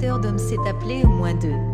Dom s'est appelé au moins deux.